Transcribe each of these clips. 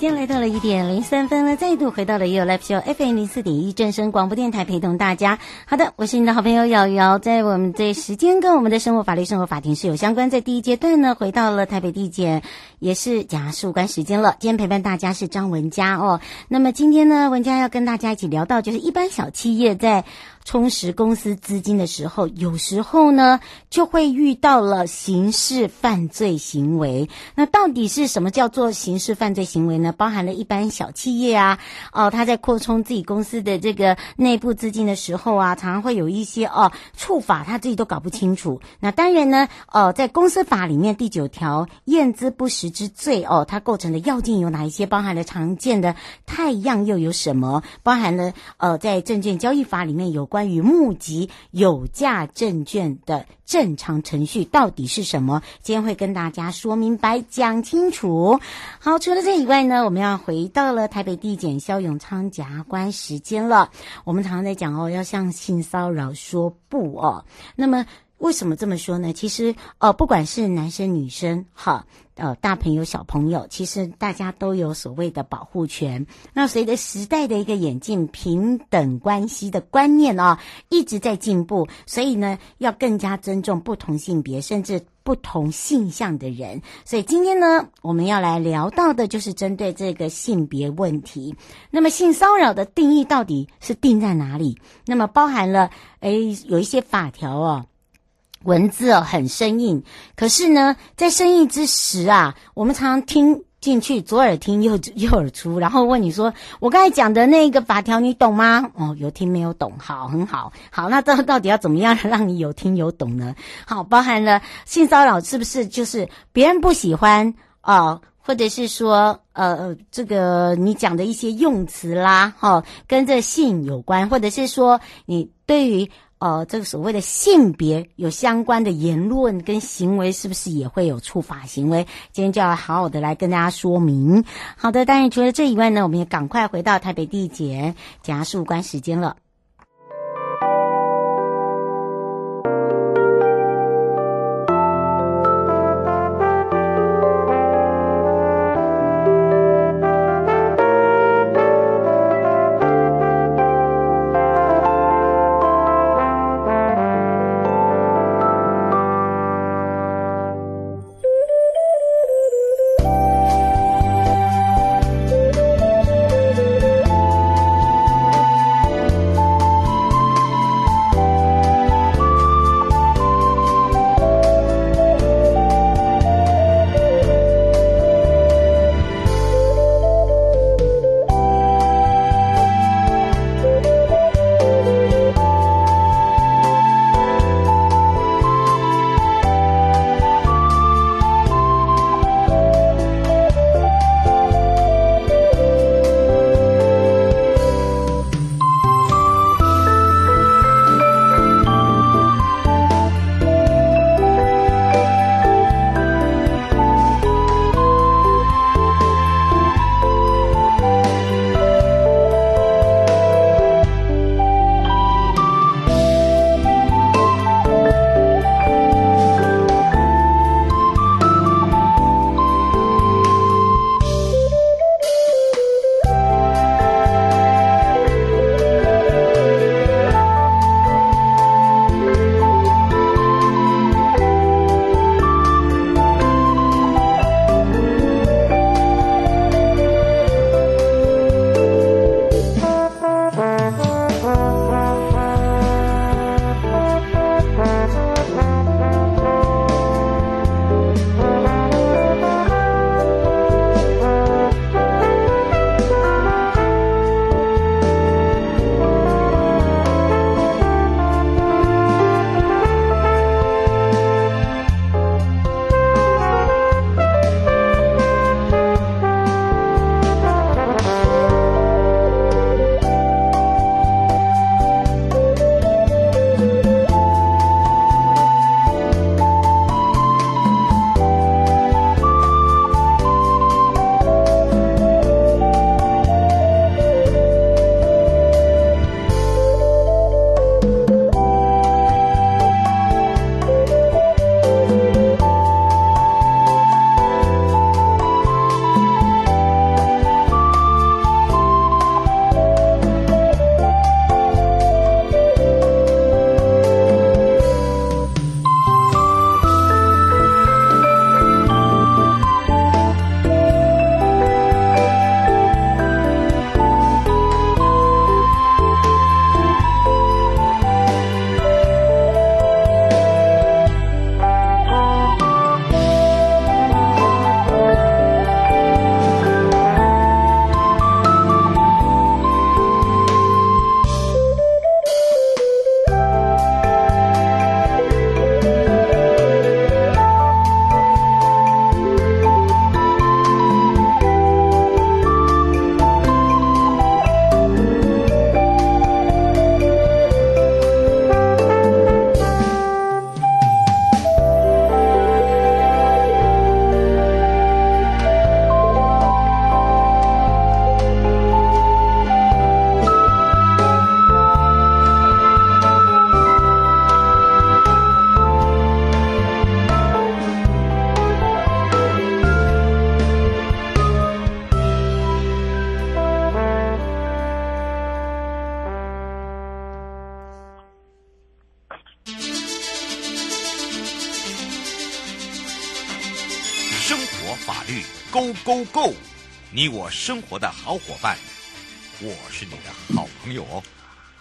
时间来到了一点零三分了，再度回到了 You Live Show FM 零四点一正声广播电台，陪同大家。好的，我是你的好朋友瑶瑶，在我们这时间跟我们的生活法律生活法庭是有相关，在第一阶段呢，回到了台北地检，也是假释关时间了。今天陪伴大家是张文佳哦。那么今天呢，文佳要跟大家一起聊到，就是一般小企业在。充实公司资金的时候，有时候呢就会遇到了刑事犯罪行为。那到底是什么叫做刑事犯罪行为呢？包含了一般小企业啊，哦，他在扩充自己公司的这个内部资金的时候啊，常常会有一些哦触法，他自己都搞不清楚。那当然呢，哦，在公司法里面第九条验资不实之罪哦，它构成的要件有哪一些？包含了常见的太样又有什么？包含了呃，在证券交易法里面有。关于募集有价证券的正常程序到底是什么？今天会跟大家说明白、讲清楚。好，除了这以外呢，我们要回到了台北地检肖永昌检察官时间了。我们常常在讲哦，要向性骚扰说不哦。那么为什么这么说呢？其实呃，不管是男生女生，哈。呃，大朋友小朋友，其实大家都有所谓的保护权。那随着时代的一个演进，平等关系的观念啊，一直在进步，所以呢，要更加尊重不同性别甚至不同性向的人。所以今天呢，我们要来聊到的就是针对这个性别问题。那么性骚扰的定义到底是定在哪里？那么包含了诶，有一些法条哦。文字哦很生硬，可是呢，在生硬之时啊，我们常常听进去，左耳听右右耳出，然后问你说：“我刚才讲的那个法条，你懂吗？”哦，有听没有懂？好，很好，好，那这到底要怎么样让你有听有懂呢？好，包含了性骚扰是不是就是别人不喜欢啊、或者是说呃这个你讲的一些用词啦，哈、哦，跟这性有关，或者是说你对于。呃，这个所谓的性别有相关的言论跟行为，是不是也会有触法行为？今天就要好好的来跟大家说明。好的，当然除了这以外呢，我们也赶快回到台北地检检察官时间了。Go 你我生活的好伙伴，我是你的好朋友哦。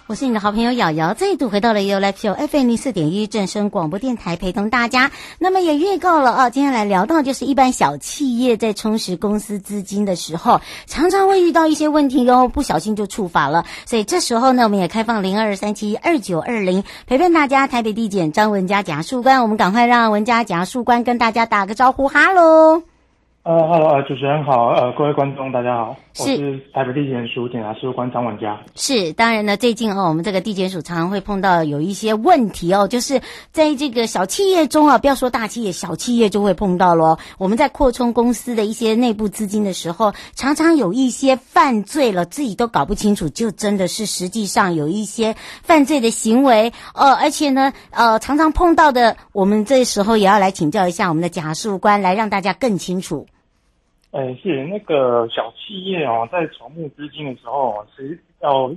我是你的好朋友瑶瑶，再度回到了 u l i f e FM 零四点一正声广播电台，陪同大家。那么也预告了啊，今天来聊到就是一般小企业在充实公司资金的时候，常常会遇到一些问题哟，不小心就触发了。所以这时候呢，我们也开放零二三七二九二零陪伴大家。台北地检张文嘉检察官，我们赶快让文嘉检察官跟大家打个招呼，哈喽。呃哈喽，呃，主持人好，呃，各位观众大家好，我是台北地检署检察事务官张婉佳。是，当然呢，最近哦，我们这个地检署常常会碰到有一些问题哦，就是在这个小企业中啊，不要说大企业，小企业就会碰到咯。我们在扩充公司的一些内部资金的时候，常常有一些犯罪了，自己都搞不清楚，就真的是实际上有一些犯罪的行为，呃，而且呢，呃，常常碰到的，我们这时候也要来请教一下我们的检察官，来让大家更清楚。哎，是那个小企业哦，在筹募资金的时候，是要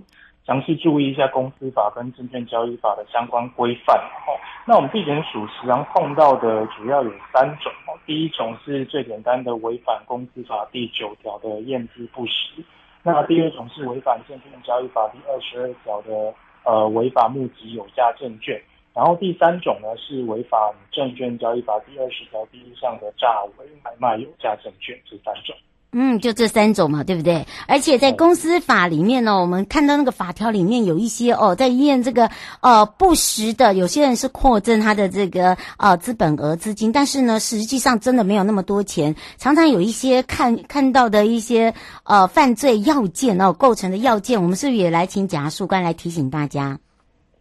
详细注意一下公司法跟证券交易法的相关规范。哦，那我们地检署时常碰到的主要有三种哦。第一种是最简单的违反公司法第九条的验资不实。那第二种是违反证券交易法第二十二条的呃违法募集有价证券。然后第三种呢，是违反证券交易法第二十条第一项的诈伪买卖有价证券，这三种。嗯，就这三种嘛，对不对？而且在公司法里面呢，我们看到那个法条里面有一些哦，在验这个呃不实的，有些人是扩增他的这个呃资本额资金，但是呢，实际上真的没有那么多钱，常常有一些看看到的一些呃犯罪要件哦构成的要件，我们是不是也来请检察官来提醒大家？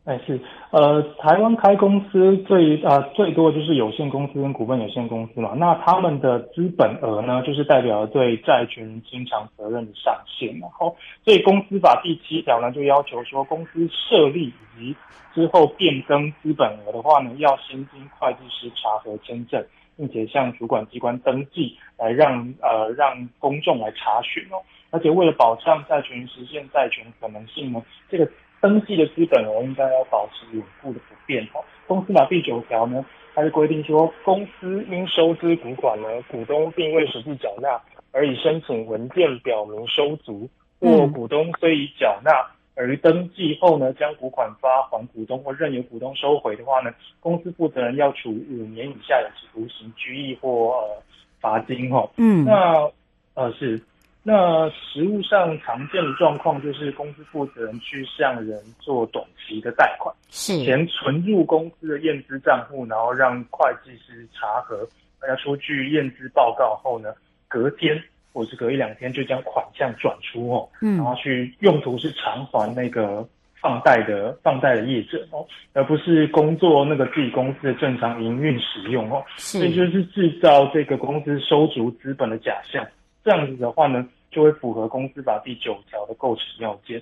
哎，是。呃，台湾开公司最呃最多就是有限公司跟股份有限公司嘛，那他们的资本额呢，就是代表对债权人清偿责任的上限，然后所以公司法第七条呢就要求说，公司设立以及之后变更资本额的话呢，要先经会计师查核签证，并且向主管机关登记，来让呃让公众来查询哦，而且为了保障债权人实现债权可能性呢，这个。登记的资本额应该要保持稳固的不变哈。公司法第九条呢，它是规定说，公司因收支股款呢，股东并未实际缴纳，而已申请文件表明收足，或股东虽已缴纳，而于登记后呢，将股款发还股东或任由股东收回的话呢，公司负责人要处五年以下有期徒刑、拘役或呃罚金哈。嗯，那呃是。那实务上常见的状况就是，公司负责人去向人做短期的贷款，是。钱存入公司的验资账户，然后让会计师查核，大家出具验资报告后呢，隔天或是隔一两天就将款项转出哦，嗯，然后去用途是偿还那个放贷的放贷的业者哦，而不是工作那个自己公司的正常营运使用哦，是，所以就是制造这个公司收足资本的假象。这样子的话呢，就会符合公司法第九条的构成要件。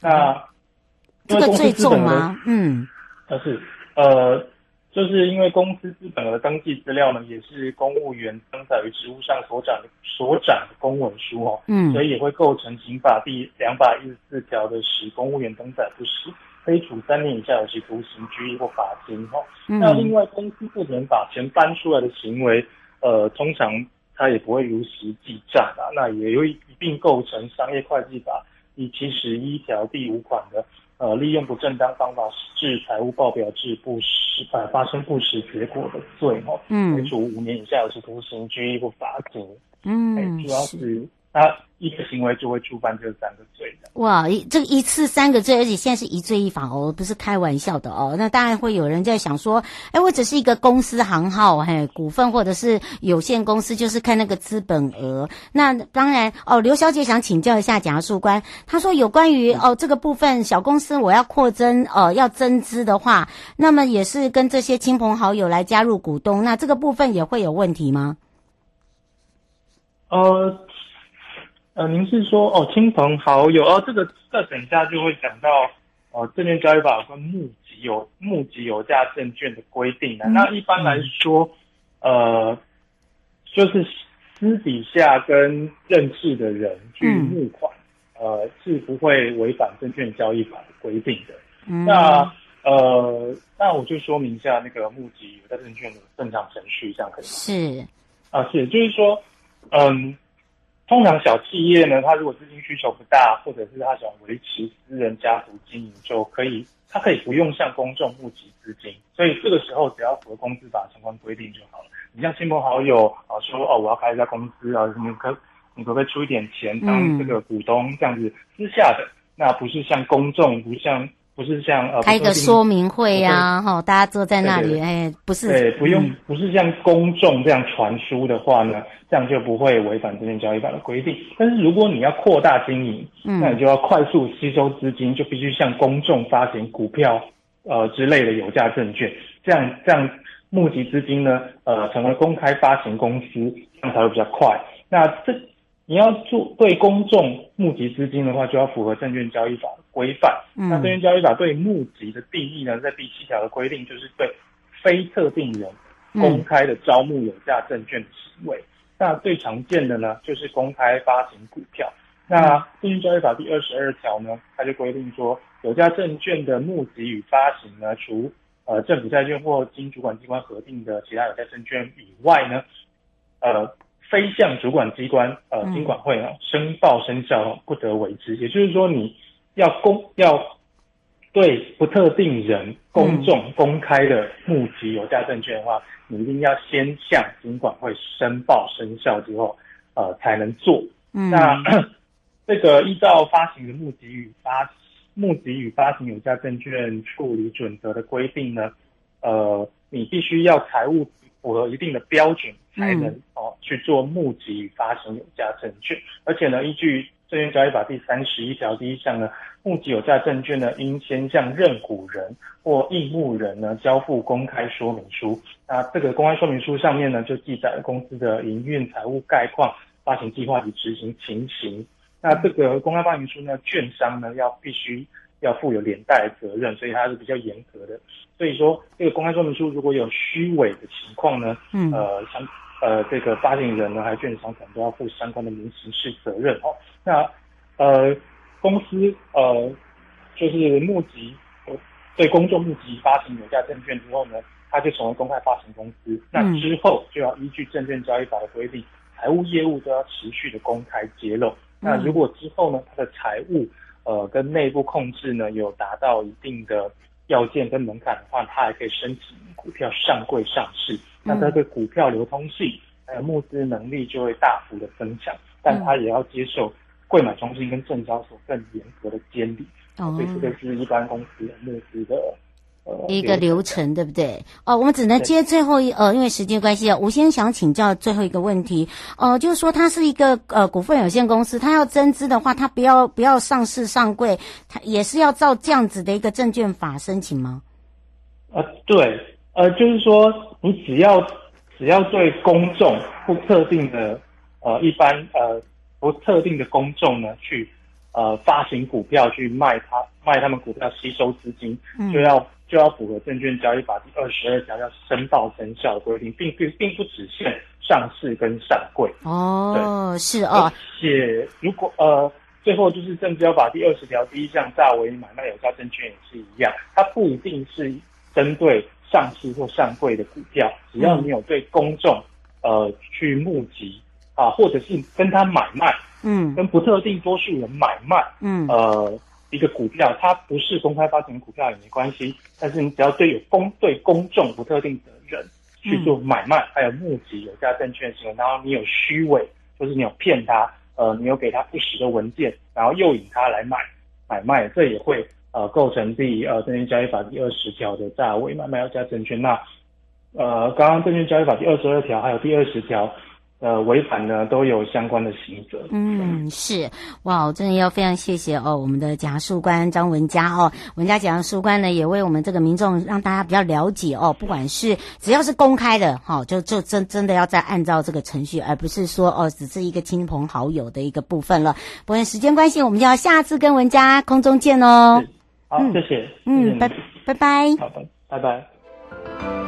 那、嗯、这个最重吗？嗯，但是呃，就是因为公司资本额登记资料呢，也是公务员登载于职务上所展所展的公文书哦，嗯，所以也会构成刑法第两百一十四条的使公务员登载不实，可以处三年以下有期徒刑、拘役或罚金哦。嗯、那另外，公司负责人把钱搬出来的行为，呃，通常。他也不会如实记账啊，那也有一并构成商业会计法第七十一条第五款的，呃，利用不正当方法致财务报表致不实，呃，发生不实结果的罪，哈，嗯，处五年以下有期徒刑、拘役或罚金，嗯，主要是他。一个行为就会触犯这三个罪的。哇，一这个一次三个罪，而且现在是一罪一罚哦，不是开玩笑的哦。那当然会有人在想说，哎，我只是一个公司行号，嘿，股份或者是有限公司，就是看那个资本额。那当然哦，刘小姐想请教一下检察官，她说有关于哦这个部分小公司我要扩增哦要增资的话，那么也是跟这些亲朋好友来加入股东，那这个部分也会有问题吗？呃。呃，您是说哦，亲朋好友哦，这个这等一下就会讲到哦，证券交易法跟募集有募集有价证券的规定的。嗯、那一般来说，呃，就是私底下跟认识的人去募款，嗯、呃，是不会违反证券交易法的规定的。嗯、那呃，那我就说明一下那个募集有价证券的正常程序，这样可以吗？是。啊，是，就是说，嗯，通常小企业呢，它如果资金需求不大，或者是他想维持私人家族经营，就可以，他可以不用向公众募集资金，所以这个时候只要符合公司法相关规定就好了。你像亲朋好友啊，说哦，我要开一家公司啊，你可你可不可以出一点钱当这个股东，这样子私下的，那不是向公众，不像。不是像呃开个说明会呀，哈，大家坐在那里，哎，不是，对，不用，嗯、不是像公众这样传输的话呢，这样就不会违反证券交易法的规定。但是如果你要扩大经营，嗯，那你就要快速吸收资金，就必须向公众发行股票，呃之类的有价证券，这样这样募集资金呢，呃，成为公开发行公司，这样才会比较快。那这。你要做对公众募集资金的话，就要符合证券交易法的规范。嗯、那证券交易法对募集的定义呢，在第七条的规定就是对非特定人公开的招募有价证券的行为。嗯、那最常见的呢，就是公开发行股票。那证券交易法第二十二条呢，它就规定说，有价证券的募集与发行呢，除呃政府债券或经主管机关核定的其他有价证券以外呢，呃。非向主管机关，呃，金管会啊，申报生效不得为之。也就是说，你要公要对不特定人公众公开的募集有价证券的话，你一定要先向金管会申报生效之后，呃，才能做。嗯，那 这个依照发行的募集与发募集与发行有价证券处理准则的规定呢，呃，你必须要财务。符合一定的标准才能哦去做募集与发行有价证券，嗯、而且呢，依据证券交易法第三十一条第一项呢，募集有价证券呢，应先向认股人或应募人呢交付公开说明书。那这个公开说明书上面呢，就记载了公司的营运财务概况、发行计划及执行情形。那这个公开说明书呢，券商呢要必须。要负有连带责任，所以它是比较严格的。所以说，这个公开说明书如果有虚伪的情况呢，嗯，呃，相呃这个发行人呢，还有券商可能都要负相关的民刑事责任哦。那呃，公司呃就是募集对公众募集发行有价证券之后呢，它就成为公开发行公司。那之后就要依据证券交易法的规定，财务业务都要持续的公开揭露。那如果之后呢，它的财务呃，跟内部控制呢有达到一定的要件跟门槛的话，它还可以申请股票上柜上市。嗯、那它对股票流通性还有募资能力就会大幅的增强，但它也要接受柜买中心跟证交所更严格的监理。哦，所以这个是一般公司募资的。一个流程，对不对？哦，我们只能接最后一呃，因为时间关系啊，我先想请教最后一个问题。呃，就是说，它是一个呃股份有限公司，它要增资的话，它不要不要上市上柜，它也是要照这样子的一个证券法申请吗？呃，对，呃，就是说，你只要只要对公众不特定的呃一般呃不特定的公众呢去呃发行股票去卖它卖他们股票吸收资金，嗯、就要。就要符合证券交易法第二十二条要申报生效的规定，并并并不只限上市跟上柜。哦，是哦。而且如果呃，最后就是证交法第二十条第一项大为买卖有价证券也是一样，它不一定是针对上市或上柜的股票，只要你有对公众呃去募集啊，或者是跟他买卖，嗯，跟不特定多数人买卖，嗯，呃。一个股票，它不是公开发行股票也没关系，但是你只要对有公对公众不特定的人去做买卖，还有募集有价证券的时候，然后你有虚伪，就是你有骗他，呃，你有给他不实的文件，然后诱引他来买买卖，这也会呃构成第呃证券交易法第二十条的诈伪买卖有价证券。那呃，刚刚证券交易法第二十二条还有第二十条。呃，违反呢都有相关的刑责。嗯，是哇，我真的要非常谢谢哦，我们的检察事务官张文佳哦，文佳检察事务官呢也为我们这个民众让大家比较了解哦，不管是只要是公开的哈、哦，就就真真的要再按照这个程序，而不是说哦，只是一个亲朋好友的一个部分了。不过时间关系，我们就要下次跟文佳空中见哦。好，谢谢。嗯，拜拜拜。好的，拜拜。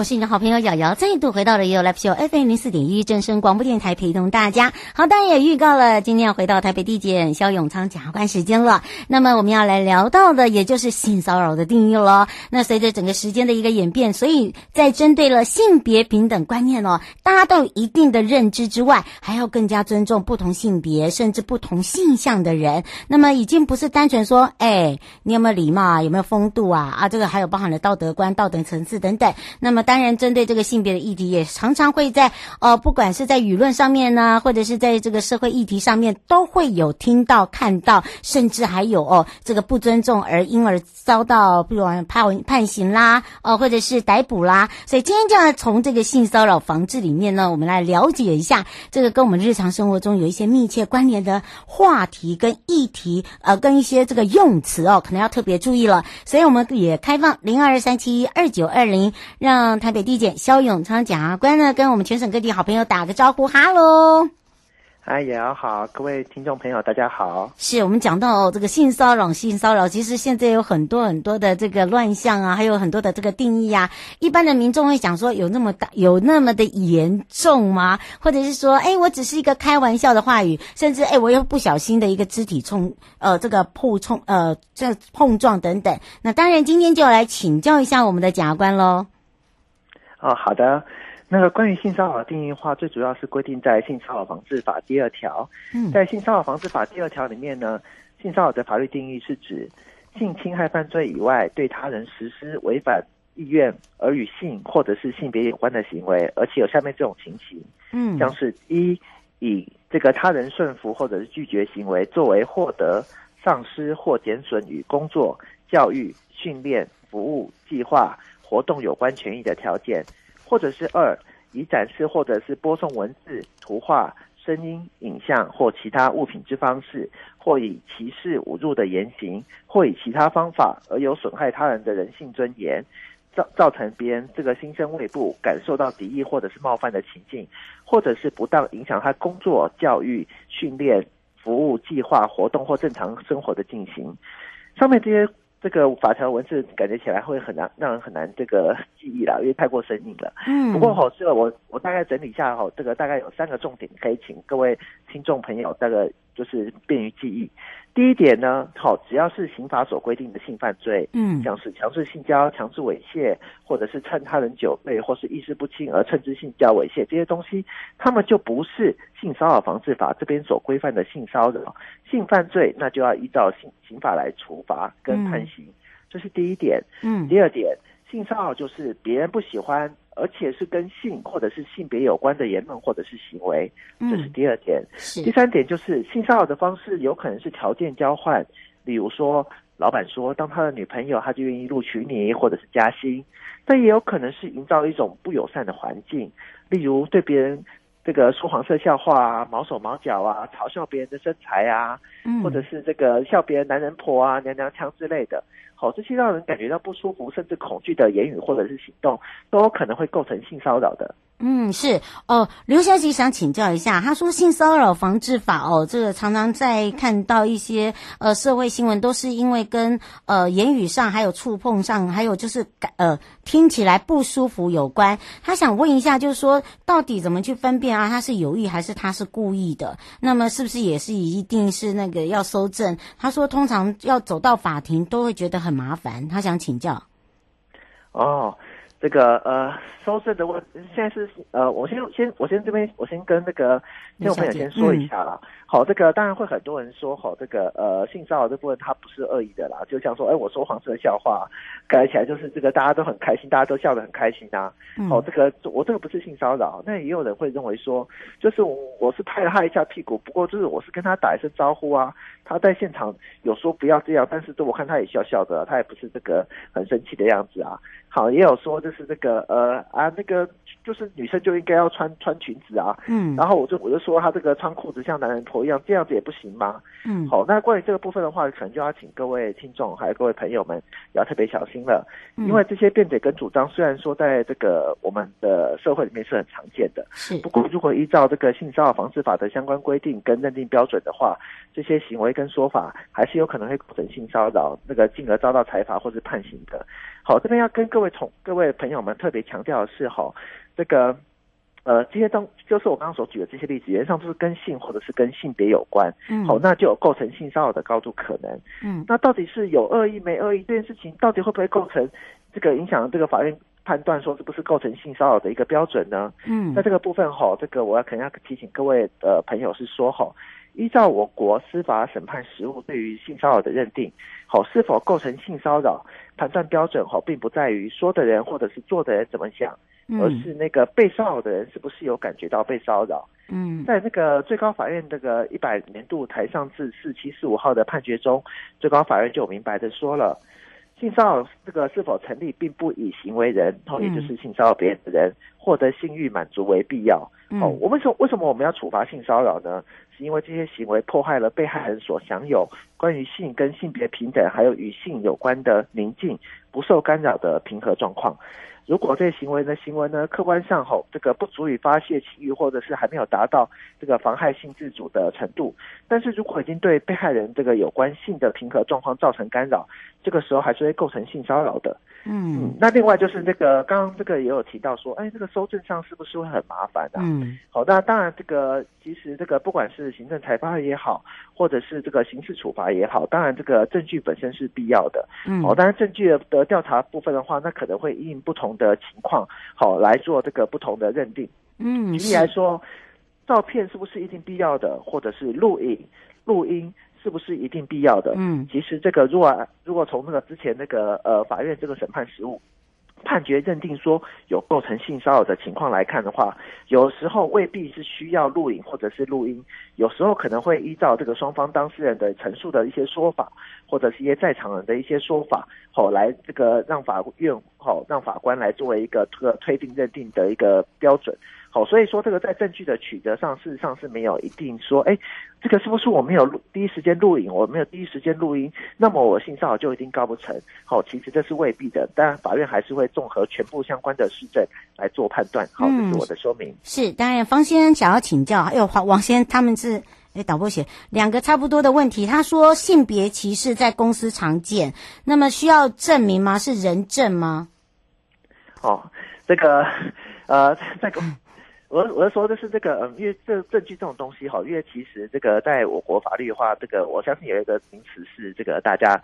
我是你的好朋友瑶瑶，再度回到了 You Live Show FM 零四点一正声广播电台，陪同大家。好，当然也预告了今天要回到台北地检萧永昌检察官时间了。那么我们要来聊到的，也就是性骚扰的定义了。那随着整个时间的一个演变，所以在针对了性别平等观念哦，大家都有一定的认知之外，还要更加尊重不同性别甚至不同性向的人。那么已经不是单纯说，哎，你有没有礼貌啊，有没有风度啊？啊，这个还有包含了道德观、道德层次等等。那么当然，针对这个性别的议题，也常常会在呃，不管是在舆论上面呢，或者是在这个社会议题上面，都会有听到、看到，甚至还有哦，这个不尊重而因而遭到，比如判判刑啦，呃，或者是逮捕啦。所以今天就要从这个性骚扰防治里面呢，我们来了解一下这个跟我们日常生活中有一些密切关联的话题跟议题，呃，跟一些这个用词哦，可能要特别注意了。所以我们也开放零二三七二九二零，让台北地检肖永昌检察官呢，跟我们全省各地好朋友打个招呼，哈喽！嗨，瑶瑶好，各位听众朋友大家好。是我们讲到哦，这个性骚扰，性骚扰其实现在有很多很多的这个乱象啊，还有很多的这个定义啊。一般的民众会想说，有那么大，有那么的严重吗？或者是说，哎，我只是一个开玩笑的话语，甚至哎，我又不小心的一个肢体冲，呃，这个碰冲，呃，这碰撞等等。那当然，今天就来请教一下我们的检察官喽。哦，好的。那个关于性骚扰的定义的话，最主要是规定在《性骚扰防治法》第二条。嗯，在《性骚扰防治法》第二条里面呢，性骚扰的法律定义是指性侵害犯罪以外，对他人实施违反意愿而与性或者是性别有关的行为，而且有下面这种情形。嗯，像是一以这个他人顺服或者是拒绝行为作为获得丧失或减损与工作、教育、训练、服务、计划。活动有关权益的条件，或者是二以展示或者是播送文字、图画、声音、影像或其他物品之方式，或以歧视、侮辱的言行，或以其他方法而有损害他人的人性尊严，造造成别人这个心生畏怖、感受到敌意或者是冒犯的情境，或者是不当影响他工作、教育、训练、服务、计划、活动或正常生活的进行，上面这些。这个法条文字感觉起来会很难，让人很难这个记忆了，因为太过生硬了。嗯，不过好，这个我我大概整理一下哈，这个大概有三个重点，可以请各位听众朋友大概就是便于记忆。第一点呢，好，只要是刑法所规定的性犯罪，嗯，像是强制性交、强制猥亵，或者是趁他人酒醉或是意识不清而趁之性交猥亵这些东西，他们就不是性骚扰防治法这边所规范的性骚扰性犯罪，那就要依照刑刑法来处罚跟判刑，嗯，这是第一点。嗯，第二点，性骚扰就是别人不喜欢。而且是跟性或者是性别有关的言论或者是行为，这是第二点。嗯、第三点就是性骚扰的方式有可能是条件交换，比如说老板说当他的女朋友，他就愿意录取你或者是加薪，但也有可能是营造一种不友善的环境，例如对别人这个说黄色笑话啊、毛手毛脚啊、嘲笑别人的身材啊，嗯、或者是这个笑别人男人婆啊、娘娘腔之类的。好，这些让人感觉到不舒服甚至恐惧的言语或者是行动，都有可能会构成性骚扰的。嗯，是哦，刘小姐想请教一下，她说性骚扰防治法哦，这个常常在看到一些呃社会新闻，都是因为跟呃言语上还有触碰上，还有就是感呃听起来不舒服有关。她想问一下，就是说到底怎么去分辨啊？他是有意还是他是故意的？那么是不是也是一定是那个要收证？他说通常要走到法庭都会觉得很麻烦，他想请教。哦。这个呃，收税的问，现在是呃，我先先我先这边我先跟那个听众朋友先说一下啦。嗯、好，这个当然会很多人说，好，这个呃性骚扰这部分它不是恶意的啦，就像说，哎，我说黄色笑话，改起来就是这个大家都很开心，大家都笑得很开心啊。嗯、好，这个我这个不是性骚扰，那也有人会认为说，就是我我是拍了他一下屁股，不过就是我是跟他打一声招呼啊，他在现场有说不要这样，但是我看他也笑笑的，他也不是这个很生气的样子啊。好，也有说就是这个呃啊那个。就是女生就应该要穿穿裙子啊，嗯，然后我就我就说她这个穿裤子像男人婆一样，这样子也不行吗？嗯，好，那关于这个部分的话，可能就要请各位听众还有各位朋友们要特别小心了，嗯，因为这些辩解跟主张虽然说在这个我们的社会里面是很常见的，是，不过如果依照这个性骚扰防治法的相关规定跟认定标准的话，这些行为跟说法还是有可能会构成性骚扰，那个进而遭到裁罚或是判刑的。好，这边要跟各位同各位朋友们特别强调的是，哈。这个，呃，这些东就是我刚刚所举的这些例子，原则上都是跟性或者是跟性别有关，嗯，好，那就有构成性骚扰的高度可能，嗯，那到底是有恶意没恶意这件事情，到底会不会构成这个影响这个法院判断说是不是构成性骚扰的一个标准呢？嗯，那这个部分哈，这个我要肯定要提醒各位呃朋友是说哈，依照我国司法审判实务对于性骚扰的认定，好，是否构成性骚扰判断标准好，并不在于说的人或者是做的人怎么想。而是那个被骚扰的人是不是有感觉到被骚扰？嗯，在那个最高法院这个一百年度台上字四七四五号的判决中，最高法院就明白的说了，性骚扰这个是否成立，并不以行为人，也就是性骚扰别人的人获得性欲满足为必要。哦，我为什么为什么我们要处罚性骚扰呢？因为这些行为破坏了被害人所享有关于性跟性别平等，还有与性有关的宁静、不受干扰的平和状况。如果这行为的行为呢，客观上吼，这个不足以发泄情欲，或者是还没有达到这个妨害性自主的程度，但是如果已经对被害人这个有关性的平和状况造成干扰，这个时候还是会构成性骚扰的。嗯，嗯，那另外就是这个刚刚这个也有提到说，哎，这个搜证上是不是会很麻烦的？嗯，好，那当然这个其实这个不管是行政裁罚也好，或者是这个刑事处罚也好，当然这个证据本身是必要的。嗯，好，当然证据的调查部分的话，那可能会因不同的情况，好来做这个不同的认定。嗯，举例来说，照片是不是一定必要的，或者是录影、录音。是不是一定必要的？嗯，其实这个如果如果从那个之前那个呃法院这个审判实务判决认定说有构成性骚扰的情况来看的话，有时候未必是需要录影或者是录音，有时候可能会依照这个双方当事人的陈述的一些说法，或者是一些在场人的一些说法，好来这个让法院好让法官来作为一个这个推定认定的一个标准。好，所以说这个在证据的取得上，事实上是没有一定说，哎，这个是不是我没有录第一时间录影，我没有第一时间录音，那么我性骚扰就一定告不成？好，其实这是未必的，当然法院还是会综合全部相关的事证来做判断。好，这是我的说明。嗯、是，当然方先生想要请教，还有黄王先生他们是，哎，导播写两个差不多的问题。他说性别歧视在公司常见，那么需要证明吗？是人证吗？哦，这个呃，在公。我我是说的是这个，嗯，因为这证据这种东西哈，因为其实这个在我国法律的话，这个我相信有一个名词是这个大家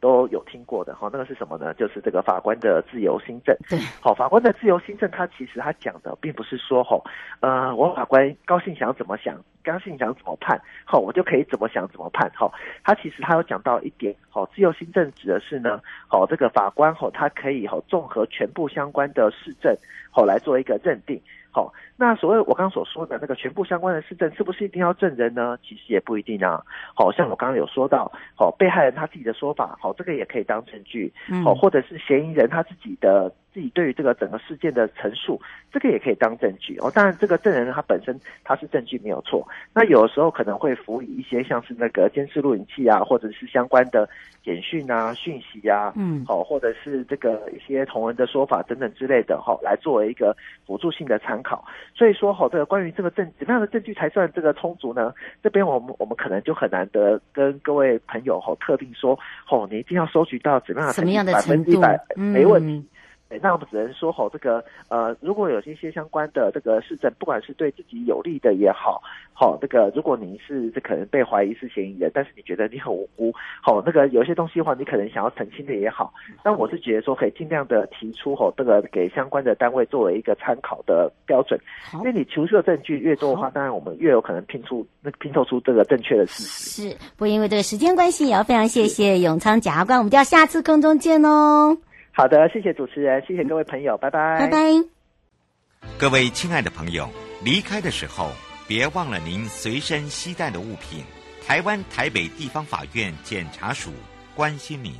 都有听过的哈，那个是什么呢？就是这个法官的自由心证。对，好，法官的自由心证，他其实他讲的并不是说哈，呃，我法官高兴想怎么想，高兴想怎么判，好，我就可以怎么想怎么判。哈，他其实他有讲到一点，好，自由心证指的是呢，好，这个法官哈，他可以哈综合全部相关的市政，好来做一个认定。好，那所谓我刚刚所说的那个全部相关的市政，是不是一定要证人呢？其实也不一定啊。好，像我刚刚有说到，好，被害人他自己的说法，好，这个也可以当证据。好，或者是嫌疑人他自己的。自己对于这个整个事件的陈述，这个也可以当证据哦。当然，这个证人他本身他是证据没有错。那有的时候可能会辅以一些像是那个监视录影器啊，或者是相关的简讯啊、讯息啊，嗯，好，或者是这个一些同仁的说法等等之类的，哈，来作为一个辅助性的参考。所以说，好，这个关于这个证怎么样的证据才算这个充足呢？这边我们我们可能就很难得跟各位朋友哈特定说，哦，你一定要收集到怎么样的，什么样的百分之百没问题。那我们只能说吼，这个呃，如果有一些相关的这个市政，不管是对自己有利的也好，好，这个如果您是这可能被怀疑是嫌疑人，但是你觉得你很无辜，好，那个有些东西的话，你可能想要澄清的也好，那我是觉得说可以尽量的提出吼，这个给相关的单位作为一个参考的标准，因为你提出的证据越多的话，当然我们越有可能拼出那拼凑出这个正确的事实。是，不过因为这个时间关系，也要非常谢谢永昌检察官，我们就要下次空中见哦。好的，谢谢主持人，谢谢各位朋友，拜拜，拜拜。各位亲爱的朋友，离开的时候别忘了您随身携带的物品。台湾台北地方法院检察署关心您。